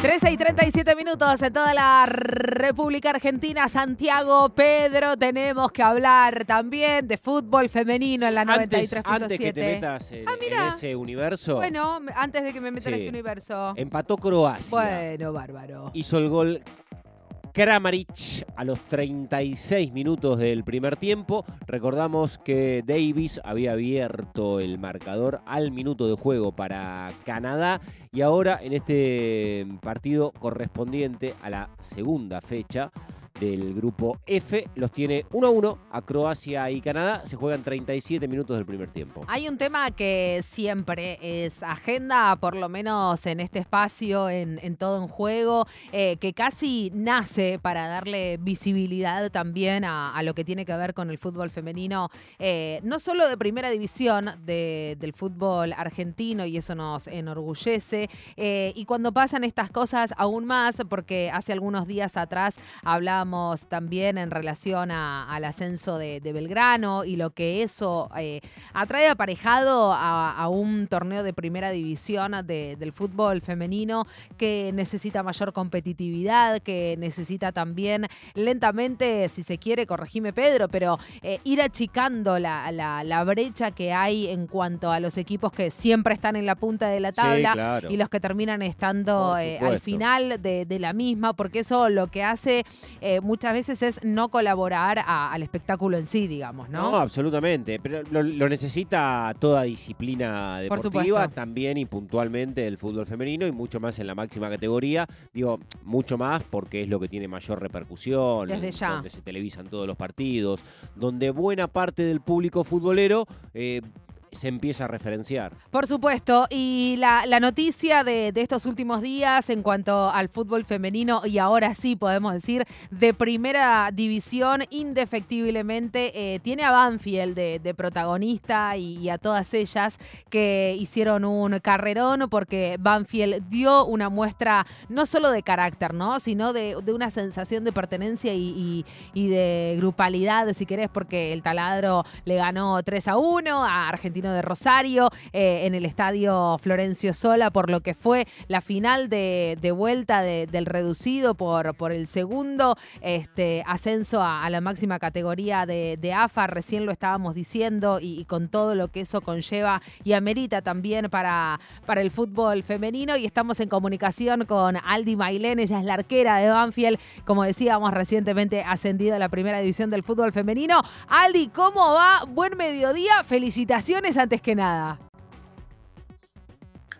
13 y 37 minutos en toda la República Argentina, Santiago, Pedro, tenemos que hablar también de fútbol femenino en la 93.7. Antes que te metas en, Ah, en mira. ese universo, Bueno, antes de que me meta en Sí. este universo. empató Croacia. Bueno, bárbaro. Hizo el gol Kramaric a los 36 minutos del primer tiempo. Recordamos que Davis había abierto el marcador al minuto de juego para Canadá y ahora en este partido correspondiente a la segunda fecha del grupo F los tiene 1 a 1 a Croacia y Canadá. Se juegan 37 minutos del primer tiempo. Hay un tema que siempre es agenda, por lo menos en este espacio, en, todo en juego, eh, que casi nace para darle visibilidad también a, lo que tiene que ver con el fútbol femenino, eh, no solo de primera división de- del fútbol argentino, y eso nos enorgullece, eh, y cuando pasan estas cosas aún más, porque hace algunos días atrás hablábamos también en relación a- al ascenso de, de Belgrano y lo que eso eh, atrae aparejado a, a un torneo de primera división de- del fútbol femenino que necesita mayor competitividad, que necesita también lentamente, si se quiere, corregime Pedro, pero eh, ir achicando la, la- la brecha que hay en cuanto a los equipos que siempre están en la punta de la tabla Sí, claro. y los que terminan estando eh, al final de, de la misma, porque eso lo que hace eh, muchas veces es no colaborar a- al espectáculo en sí, digamos, ¿no? No, absolutamente. Pero lo, lo necesita toda disciplina Por deportiva, también y puntualmente el fútbol femenino y mucho más en la máxima categoría. Digo, mucho más porque es lo que tiene mayor repercusión, Desde ya. donde se televisan todos los partidos, donde buena parte del público futbolero eh, se empieza a referenciar. Por supuesto, y la, la noticia de, de estos últimos días en cuanto al fútbol femenino, y ahora sí podemos decir, de primera división, indefectiblemente, eh, tiene a Banfield de, protagonista y, a todas ellas que hicieron un carrerón porque Banfield dio una muestra no solo de carácter, ¿no? sino de, de una sensación de pertenencia y, y- y de grupalidad, si querés, porque el taladro le ganó 3 a 1 a De Rosario eh, en el estadio Florencio Sola, por lo que fue la final de, vuelta de- del reducido por, por el segundo este, ascenso a, la máxima categoría de, AFA. Recién lo estábamos diciendo y, con todo lo que eso conlleva y amerita también para, para el fútbol femenino. Y estamos en comunicación con Aldi Mailén, ella es la arquera de Banfield, como decíamos, recientemente ascendido a la primera división del fútbol femenino. Aldi, ¿cómo va? Buen mediodía, felicitaciones antes que nada.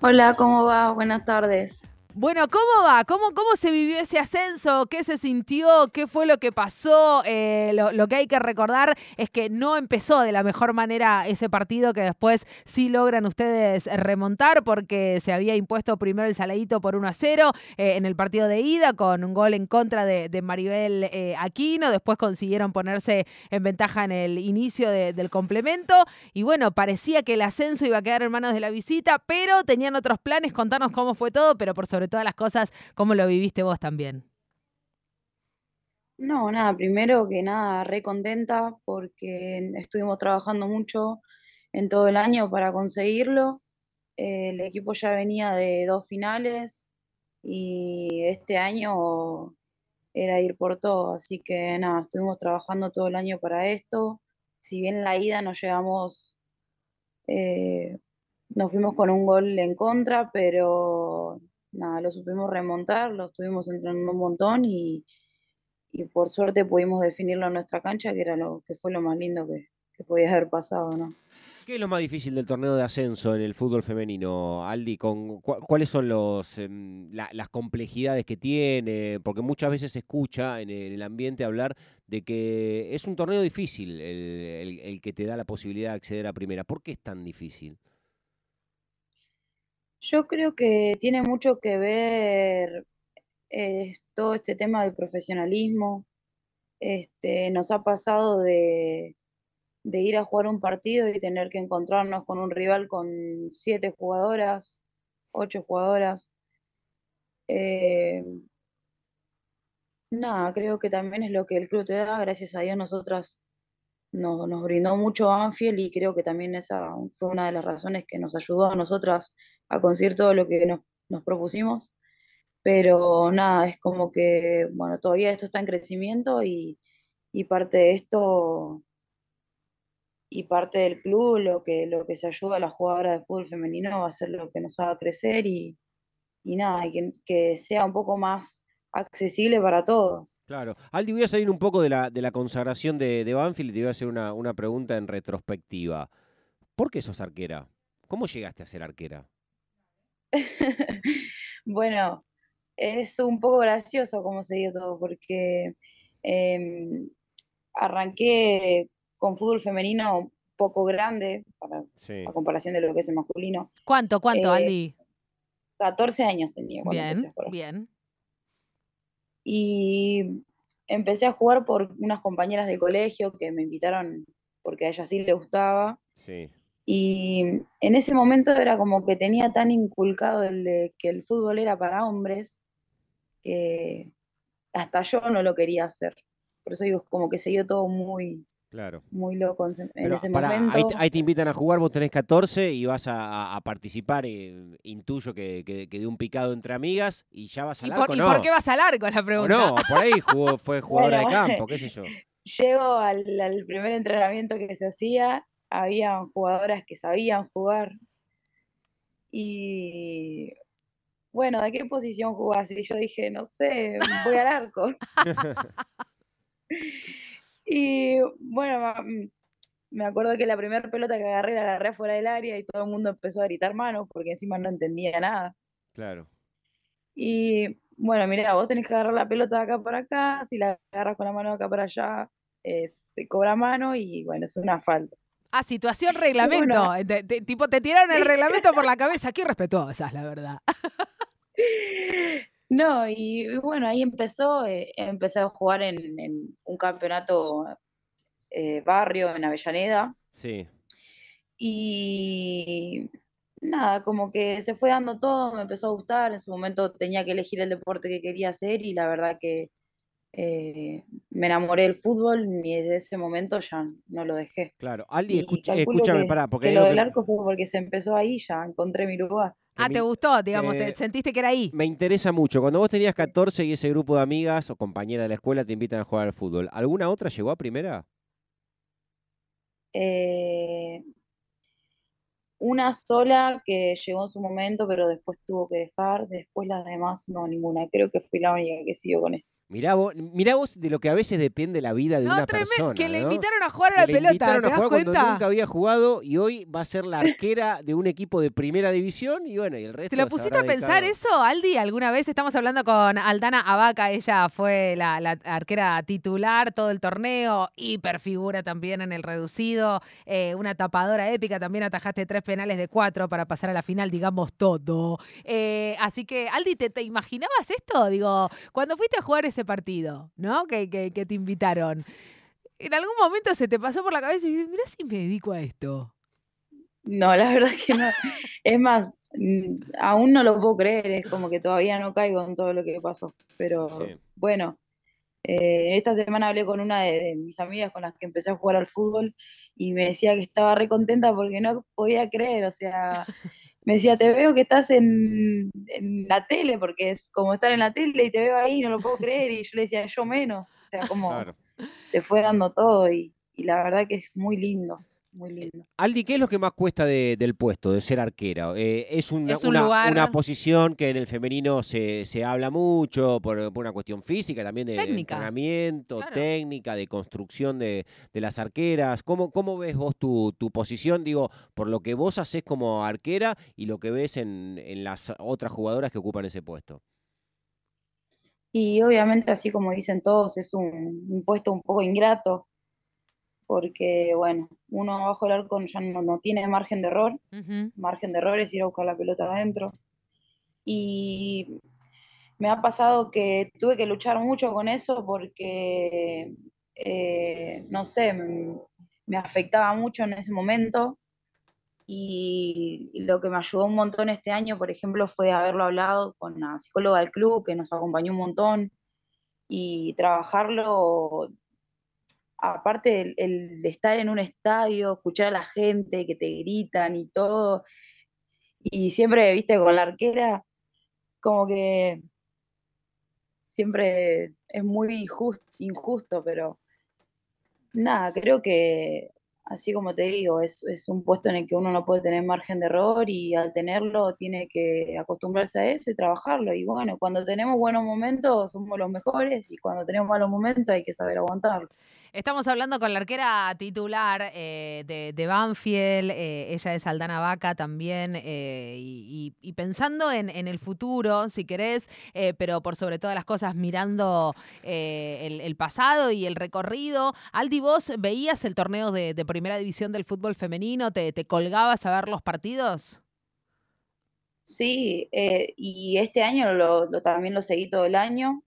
Hola, ¿cómo va? Buenas tardes. Bueno, ¿cómo va? ¿Cómo, ¿Cómo se vivió ese ascenso? ¿Qué se sintió? ¿Qué fue lo que pasó? Eh, lo, que hay que recordar es que no empezó de la mejor manera ese partido que después sí logran ustedes remontar porque se había impuesto primero el saladito por 1 a 0 eh, en el partido de ida con un gol en contra de, Maribel eh, Aquino. Después consiguieron ponerse en ventaja en el inicio de- del complemento. Y bueno, parecía que el ascenso iba a quedar en manos de la visita, pero tenían otros planes. Contanos cómo fue todo, pero por sobre todas las cosas, cómo lo viviste vos también. No, nada, primero que nada, re contenta porque estuvimos trabajando mucho en todo el año para conseguirlo. Eh, el equipo ya venía de dos finales y este año era ir por todo, así que nada, estuvimos trabajando todo el año para esto. Si bien la ida nos llevamos, eh, nos fuimos con un gol en contra, pero nada, lo supimos remontar, lo estuvimos entrenando un montón y, y por suerte pudimos definirlo en nuestra cancha, que era lo que fue lo más lindo que, que podía haber pasado, ¿no? ¿Qué es lo más difícil del torneo de ascenso en el fútbol femenino, Aldi? ¿Con, cu- ¿Cuáles son los, em, la- las complejidades que tiene? Porque muchas veces se escucha en el, en el ambiente hablar de que es un torneo difícil el, el- el que te da la posibilidad de acceder a primera. ¿Por qué es tan difícil? Yo creo que tiene mucho que ver eh, todo este tema del profesionalismo. Este, nos ha pasado de, de ir a jugar un partido y tener que encontrarnos con un rival con siete jugadoras, ocho jugadoras. Eh, nada, creo que también es lo que el club te da. Gracias a Dios nosotras nos, nos brindó mucho Banfield y creo que también esa fue una de las razones que nos ayudó a nosotras a conseguir todo lo que nos, propusimos. pero nada, es como que, bueno, todavía esto está en crecimiento y, parte de esto y parte del club, lo que, lo que se ayuda a la jugadora de fútbol femenino va a ser lo que nos haga crecer y, nada, y que sea un poco más accesible para todos. Claro. Aldi, voy a salir un poco de la, de la consagración de, de Banfield y te voy a hacer una, una pregunta en retrospectiva. ¿Por qué sos arquera? ¿Cómo llegaste a ser arquera? bueno, es un poco gracioso cómo se dio todo, porque em, arranqué con fútbol femenino poco grande, para, Sí. a comparación de lo que es el masculino. ¿Cuánto, cuánto, Eh, Aldi? 14 años tenía cuando empecé Bien, a jugar. bien. Y empecé a jugar por unas compañeras del colegio que me invitaron porque a ella sí le gustaba. Sí. Y en ese momento era como que tenía tan inculcado el de que el fútbol era para hombres que hasta yo no lo quería hacer. Por eso digo, como que se dio todo muy, Claro. muy loco en, ese- en Pero ese pará, ahí, momento. te- ahí te invitan a jugar, vos tenés 14 y vas a, participar, eh, intuyo que, que, que de un picado entre amigas y ya vas al ¿Y arco, por, y no. por qué vas al arco? La O pregunta. no, por ahí jugó, fue jugadora Bueno, de campo, qué sé yo. Llego al, al primer entrenamiento que se hacía, había jugadoras que sabían jugar. Y bueno, ¿de qué posición jugás? Y yo dije, no sé, voy al arco. Y bueno, mm, me acuerdo que la primera pelota que agarré la agarré afuera del área y todo el mundo empezó a gritar manos porque encima no entendía nada. Claro. Y bueno, mira, vos tenés que agarrar la pelota de acá para acá, si la agarras con la mano de acá para allá, eh, se cobra mano y bueno, es una falta. Ah, situación reglamento. Bueno. Te- te- tipo, te tiraron el reglamento por la cabeza. Qué respetuosas, la verdad. No, y, y bueno, ahí empezó, eh, empecé a jugar en, en un campeonato eh, barrio en Avellaneda Sí. y nada, como que se fue dando todo, me empezó a gustar, en su momento tenía que elegir el deporte que quería hacer y la verdad que eh, me enamoré del fútbol y desde ese momento ya no lo dejé. Claro. Calculo escúchame, que, pará, porque que lo del arco fue porque se empezó ahí, ya encontré mi lugar. Ah, te gustó, digamos, te eh, sentiste que era ahí. me interesa mucho. Cuando vos tenías 14 y ese grupo de amigas o compañeras de la escuela te invitan a jugar al fútbol, ¿alguna otra llegó a primera? Eh, una sola que llegó en su momento, pero después tuvo que dejar, después las demás no, ninguna. Creo que fui la única que siguió con esto. Mirá vos, mirá vos de lo que a veces depende la vida de No, una tremendo. persona. Que le invitaron a jugar a Que la le pelota. invitaron ¿Te a das jugar cuando cuenta? nunca había jugado y hoy va a ser la arquera de un equipo de primera división y bueno, y el resto ¿Te lo pusiste a pensar dedicado- eso, Aldi? ¿Alguna vez estamos hablando con Aldana Abaca? Ella fue la, la arquera titular todo el torneo, hiperfigura también en el reducido, eh, una tapadora épica, también atajaste tres penales de cuatro para pasar a la final, digamos todo. Eh, así que, Aldi, ¿te, te imaginabas esto? Digo, cuando fuiste a jugar ese partido, ¿no? Que, que- que te invitaron. ¿En algún momento se te pasó por la cabeza y dices, mirá si me dedico a esto? No, la verdad que no. Es más, mm, aún no lo puedo creer, es como que todavía no caigo en todo lo que pasó. Pero Sí. bueno, eh, esta semana hablé con una de, de mis amigas con las que empecé a jugar al fútbol y me decía que estaba re contenta porque no podía creer, o sea, me decía, te veo que estás en, en la tele, porque es como estar en la tele y te veo ahí, no lo puedo creer, y yo le decía, yo menos, o sea, como Claro. se fue dando todo y, y la verdad que es muy lindo, muy lindo. Aldi, ¿qué es lo que más cuesta de- del puesto, de ser arquera? Eh, es una, Es un una- lugar- una posición que en el femenino se, se habla mucho por, por una cuestión física, también de Técnica. entrenamiento, Claro. técnica, de construcción de, de las arqueras. ¿Cómo, ¿Cómo ves vos tu, tu posición? Digo, por lo que vos haces como arquera y lo que ves en, en las otras jugadoras que ocupan ese puesto. Y obviamente, así como dicen todos, es un, un puesto un poco ingrato, porque bueno, uno bajo el arco ya no, no tiene margen de error, Ujú. margen de error es ir a buscar la pelota adentro. Y me ha pasado que tuve que luchar mucho con eso porque, eh, no sé, m- me afectaba mucho en ese momento. Y, y lo que me ayudó un montón este año, por ejemplo, fue haberlo hablado con la psicóloga del club, que nos acompañó un montón, y trabajarlo, aparte del el de estar en un estadio, escuchar a la gente que te gritan y todo, y siempre, viste, con la arquera, como que siempre es muy injusto, pero nada, creo que así como te digo, es, es, un puesto en el que uno no puede tener margen de error y al tenerlo tiene que acostumbrarse a eso y trabajarlo. Y bueno, cuando tenemos buenos momentos somos los mejores y cuando tenemos malos momentos hay que saber aguantarlo. Estamos hablando con la arquera titular eh, de, Banfield, eh, ella es Aldana Vaca también, eh, y, pensando en, el futuro, si querés, pero por sobre todas las cosas mirando el, pasado y el recorrido. Aldi, vos veías el torneo de, primera división del fútbol femenino, ¿te, colgabas a ver los partidos? Sí, y este año también lo seguí todo el año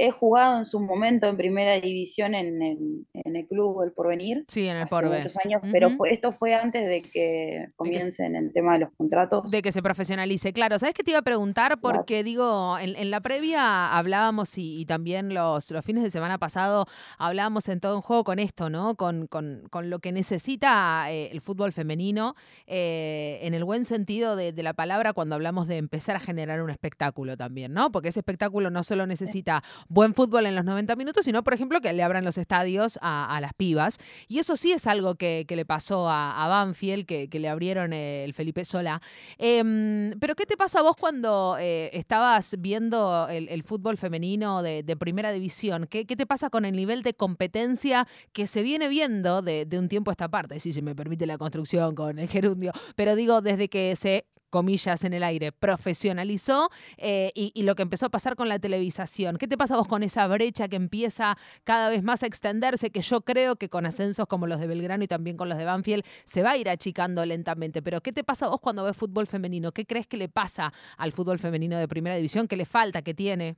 he jugado en su momento en primera división en, el club El Porvenir. Sí, en el hace muchos años, pero esto fue antes de que comiencen el tema de los contratos. De que se profesionalice. Claro, ¿sabes qué te iba a preguntar? Porque digo, en, la previa hablábamos y, también los, los, fines de semana pasado hablábamos en todo un juego con esto, ¿no? Con, con, con lo que necesita eh, el fútbol femenino, eh, en el buen sentido de, de la palabra, cuando hablamos de empezar a generar un espectáculo también, ¿no? Porque ese espectáculo no solo necesita buen fútbol en los 90 minutos, sino, por ejemplo, que le abran los estadios a, las pibas. Y eso sí es algo que, le pasó a, Banfield, que, le abrieron el Felipe Sola. Em, pero, ¿qué te pasa a vos cuando eh, estabas viendo el, fútbol femenino de, primera división? ¿Qué, te pasa con el nivel de competencia que se viene viendo de, un tiempo a esta parte? Si se me permite la construcción con el gerundio, pero digo, desde que se comillas en el aire, profesionalizó eh, y, lo que empezó a pasar con la televisación. ¿Qué te pasa vos con esa brecha que empieza cada vez más a extenderse, que yo creo que con ascensos como los de Belgrano y también con los de Banfield se va a ir achicando lentamente? Pero ¿qué te pasa vos cuando ves fútbol femenino? ¿Qué crees que le pasa al fútbol femenino de primera división? ¿Qué le falta? ¿Qué tiene?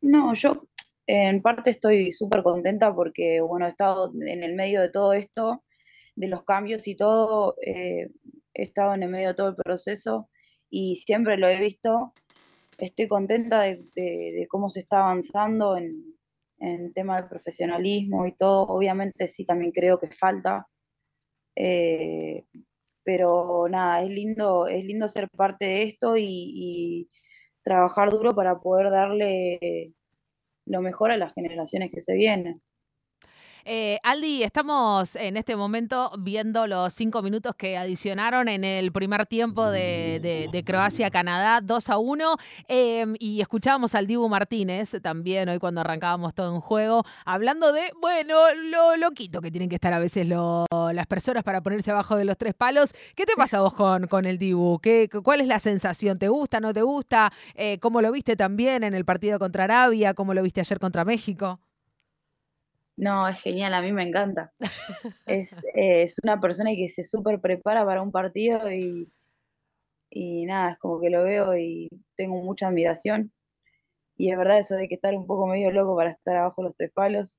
No, yo en parte estoy súper contenta porque, bueno, he estado en el medio de todo esto, de los cambios y todo. Eh, he estado en el medio de todo el proceso y siempre lo he visto. Estoy contenta de, cómo se está avanzando en, en tema de profesionalismo y todo. Obviamente sí, también creo que falta. Eh, pero nada, es lindo, es lindo ser parte de esto y, y, trabajar duro para poder darle lo mejor a las generaciones que se vienen. Eh, Aldi, estamos en este momento viendo los cinco minutos que adicionaron en el primer tiempo de, Croacia-Canadá, 2 a 1. Em, y escuchábamos al Dibu Martínez también hoy cuando arrancábamos todo en juego, hablando de, bueno, lo loquito que tienen que estar a veces las personas para ponerse abajo de los tres palos. ¿Qué te pasa vos con, con el Dibu? ¿Qué, ¿Cuál es la sensación? ¿Te gusta, no te gusta? Eh, ¿Cómo lo viste también en el partido contra Arabia? ¿Cómo lo viste ayer contra México? No, es genial, a mí me encanta. Es, es una persona que se súper prepara para un partido y, y nada, es como que lo veo y tengo mucha admiración. Y es verdad eso de que estar un poco medio loco para estar abajo los tres palos.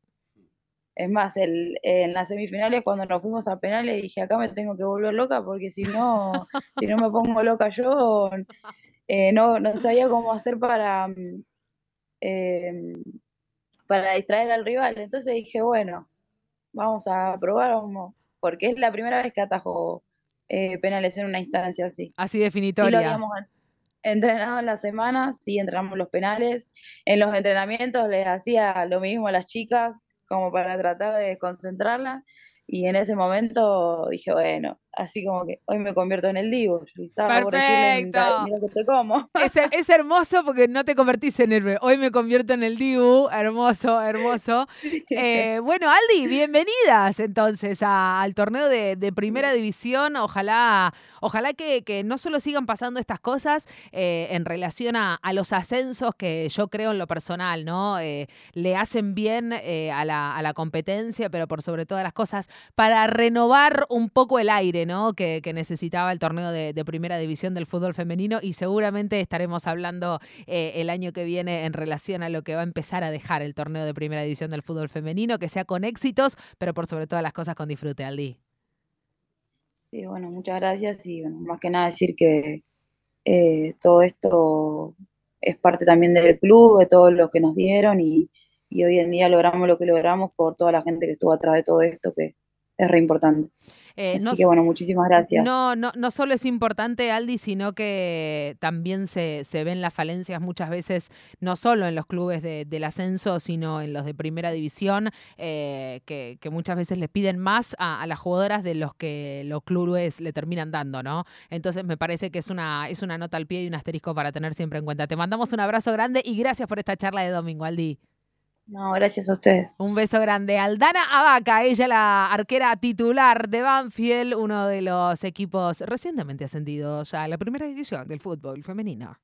Es más, el, en las semifinales cuando nos fuimos a penales dije, acá me tengo que volver loca porque si no, si no me pongo loca yo, eh, no, no sabía cómo hacer para... Eh, para distraer al rival. Entonces dije, bueno, vamos a probar, porque es la primera vez que atajo eh, penales en una instancia así. Así definitoria. Sí lo habíamos entrenado en la semana, sí entrenamos los penales. En los entrenamientos les hacía lo mismo a las chicas, como para tratar de concentrarlas. Y en ese momento dije, bueno, así como que hoy me convierto en el Divo. estaba Perfecto. Por que te como. Es, hermoso porque no te convertís en héroe. Hoy me convierto en el Divo. Hermoso, hermoso. Eh, bueno, Aldi, bienvenidas entonces al torneo de, primera división. Ojalá, ojalá que, no solo sigan pasando estas cosas eh, en relación a, los ascensos que yo creo en lo personal, ¿no? Eh, le hacen bien a la, a la competencia, pero por sobre todas las cosas, para renovar un poco el aire que, necesitaba el torneo de, primera división del fútbol femenino y seguramente estaremos hablando eh, el año que viene en relación a lo que va a empezar a dejar el torneo de primera división del fútbol femenino, que sea con éxitos, pero por sobre todas las cosas con disfrute, Aldi. Sí, bueno, muchas gracias y más que nada decir que eh, todo esto es parte también del club, de todo lo que nos dieron y, y hoy en día logramos lo que logramos por toda la gente que estuvo atrás de todo esto, que es re importante. Eh, Así no, que bueno, muchísimas gracias. no, no, no solo es importante, Aldi, sino que también se, se ven las falencias muchas veces, no solo en los clubes de- del ascenso, sino en los de primera división, eh, que, que muchas veces les piden más a, a las jugadoras de los que los clubes le terminan dando, ¿no? Entonces me parece que es una, es una nota al pie y un asterisco para tener siempre en cuenta. Te mandamos un abrazo grande y gracias por esta charla de domingo, Aldi. No, gracias a ustedes. Un beso grande. Aldana Abaca, ella la arquera titular de Banfield, uno de los equipos recientemente ascendidos a la primera división del fútbol femenino.